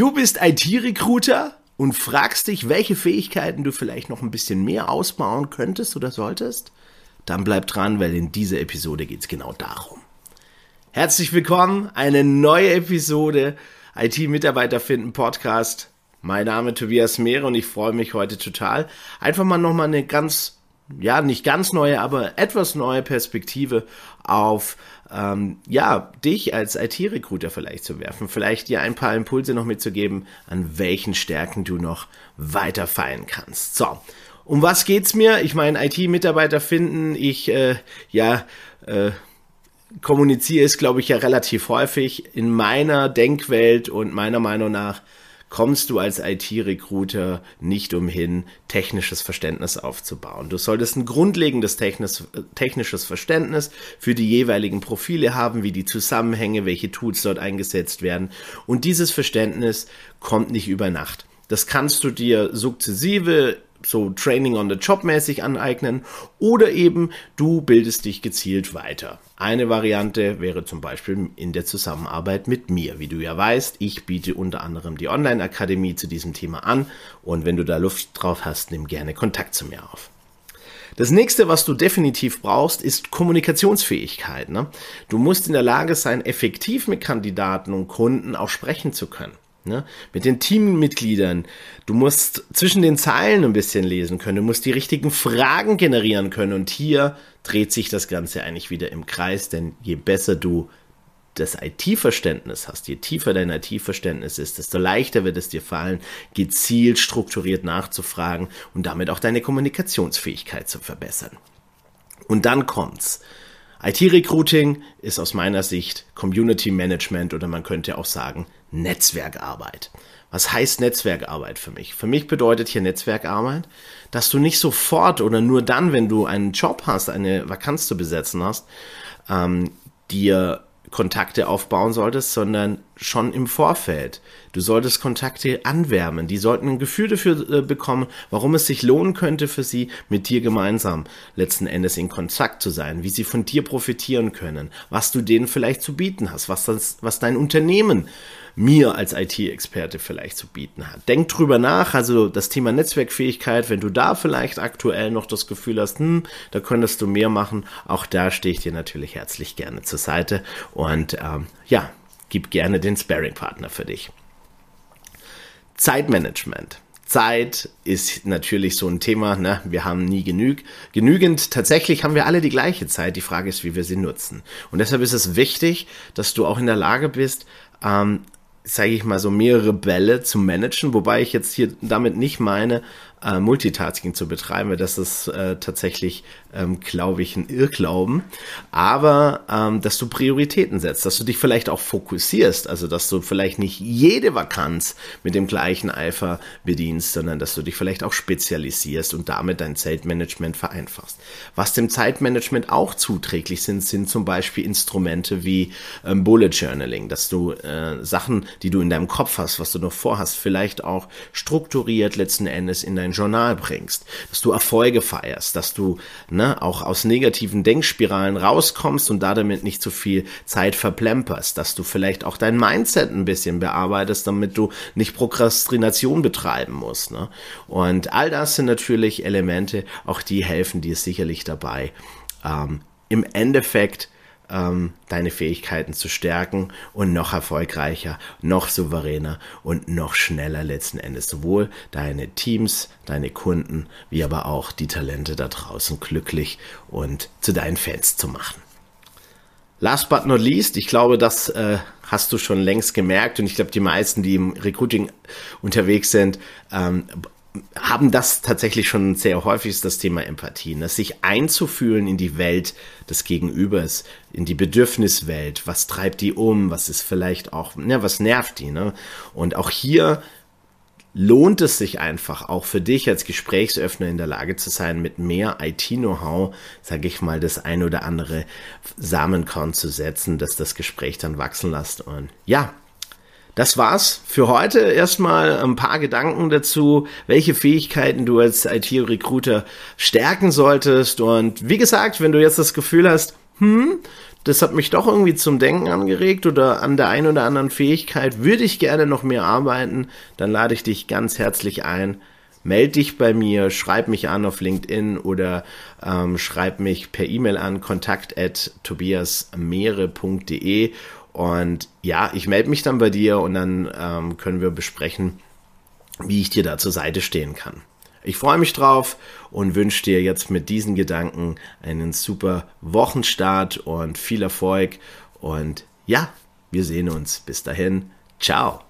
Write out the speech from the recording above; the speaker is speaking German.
Du bist IT-Recruiter und fragst dich, welche Fähigkeiten du vielleicht noch ein bisschen mehr ausbauen könntest oder solltest? Dann bleib dran, weil in dieser Episode geht es genau darum. Herzlich willkommen, eine neue Episode IT-Mitarbeiter finden Podcast. Mein Name ist Tobias Mehre und ich freue mich heute total, einfach mal nochmal eine ganz ja, nicht ganz neue, aber etwas neue Perspektive auf, ähm, ja, dich als IT-Recruiter vielleicht zu werfen. Vielleicht dir ein paar Impulse noch mitzugeben, an welchen Stärken du noch weiter feilen kannst. So. Um was geht's mir? Ich meine, IT-Mitarbeiter finden, ich, äh, ja, äh, kommuniziere es, glaube ich, ja relativ häufig in meiner Denkwelt und meiner Meinung nach kommst du als IT-Recruiter nicht umhin, technisches Verständnis aufzubauen. Du solltest ein grundlegendes technisches Verständnis für die jeweiligen Profile haben, wie die Zusammenhänge, welche Tools dort eingesetzt werden. Und dieses Verständnis kommt nicht über Nacht. Das kannst du dir sukzessive so Training on the Job mäßig aneignen oder eben du bildest dich gezielt weiter. Eine Variante wäre zum Beispiel in der Zusammenarbeit mit mir. Wie du ja weißt, ich biete unter anderem die Online-Akademie zu diesem Thema an und wenn du da Luft drauf hast, nimm gerne Kontakt zu mir auf. Das nächste, was du definitiv brauchst, ist Kommunikationsfähigkeit. Ne? Du musst in der Lage sein, effektiv mit Kandidaten und Kunden auch sprechen zu können. Ne? Mit den Teammitgliedern. Du musst zwischen den Zeilen ein bisschen lesen können. Du musst die richtigen Fragen generieren können. Und hier dreht sich das Ganze eigentlich wieder im Kreis, denn je besser du das IT-Verständnis hast, je tiefer dein IT-Verständnis ist, desto leichter wird es dir fallen, gezielt strukturiert nachzufragen und damit auch deine Kommunikationsfähigkeit zu verbessern. Und dann kommt's. IT-Recruiting ist aus meiner Sicht Community Management oder man könnte auch sagen Netzwerkarbeit. Was heißt Netzwerkarbeit für mich? Für mich bedeutet hier Netzwerkarbeit, dass du nicht sofort oder nur dann, wenn du einen Job hast, eine Vakanz zu besetzen hast, ähm, dir Kontakte aufbauen solltest, sondern schon im Vorfeld. Du solltest Kontakte anwärmen. Die sollten ein Gefühl dafür äh, bekommen, warum es sich lohnen könnte für sie, mit dir gemeinsam letzten Endes in Kontakt zu sein, wie sie von dir profitieren können, was du denen vielleicht zu bieten hast, was, das, was dein Unternehmen mir als IT-Experte vielleicht zu bieten hat. Denk drüber nach, also das Thema Netzwerkfähigkeit, wenn du da vielleicht aktuell noch das Gefühl hast, hm, da könntest du mehr machen, auch da stehe ich dir natürlich herzlich gerne zur Seite und ähm, ja, gib gerne den Sparing-Partner für dich. Zeitmanagement. Zeit ist natürlich so ein Thema, ne? wir haben nie genüg, genügend. Tatsächlich haben wir alle die gleiche Zeit. Die Frage ist, wie wir sie nutzen. Und deshalb ist es wichtig, dass du auch in der Lage bist, ähm, sage ich mal, so mehrere Bälle zu managen, wobei ich jetzt hier damit nicht meine, äh, Multitasking zu betreiben, weil das ist äh, tatsächlich, ähm, glaube ich, ein Irrglauben. Aber ähm, dass du Prioritäten setzt, dass du dich vielleicht auch fokussierst, also dass du vielleicht nicht jede Vakanz mit dem gleichen Eifer bedienst, sondern dass du dich vielleicht auch spezialisierst und damit dein Zeitmanagement vereinfachst. Was dem Zeitmanagement auch zuträglich sind, sind zum Beispiel Instrumente wie ähm, Bullet Journaling, dass du äh, Sachen, die du in deinem Kopf hast, was du noch vorhast, vielleicht auch strukturiert letzten Endes in dein dein Journal bringst, dass du Erfolge feierst, dass du ne, auch aus negativen Denkspiralen rauskommst und damit nicht zu viel Zeit verplemperst, dass du vielleicht auch dein Mindset ein bisschen bearbeitest, damit du nicht Prokrastination betreiben musst. Ne? Und all das sind natürlich Elemente, auch die helfen dir sicherlich dabei, ähm, im Endeffekt ähm, deine Fähigkeiten zu stärken und noch erfolgreicher, noch souveräner und noch schneller letzten Endes sowohl deine Teams, deine Kunden, wie aber auch die Talente da draußen glücklich und zu deinen Fans zu machen. Last but not least, ich glaube, das äh, hast du schon längst gemerkt und ich glaube, die meisten, die im Recruiting unterwegs sind, ähm, haben das tatsächlich schon sehr häufig das Thema Empathie, ne? sich einzufühlen in die Welt des Gegenübers, in die Bedürfniswelt, was treibt die um, was ist vielleicht auch, ne, was nervt die, ne? Und auch hier lohnt es sich einfach auch für dich als Gesprächsöffner in der Lage zu sein, mit mehr IT-Know-how, sage ich mal, das ein oder andere Samenkorn zu setzen, dass das Gespräch dann wachsen lässt. Und ja, das war's für heute. Erstmal ein paar Gedanken dazu, welche Fähigkeiten du als IT-Recruiter stärken solltest. Und wie gesagt, wenn du jetzt das Gefühl hast, hm, das hat mich doch irgendwie zum Denken angeregt oder an der einen oder anderen Fähigkeit würde ich gerne noch mehr arbeiten, dann lade ich dich ganz herzlich ein. Meld dich bei mir, schreib mich an auf LinkedIn oder ähm, schreib mich per E-Mail an kontakt at tobiasmeere.de und ja, ich melde mich dann bei dir und dann ähm, können wir besprechen, wie ich dir da zur Seite stehen kann. Ich freue mich drauf und wünsche dir jetzt mit diesen Gedanken einen super Wochenstart und viel Erfolg. Und ja, wir sehen uns. Bis dahin. Ciao.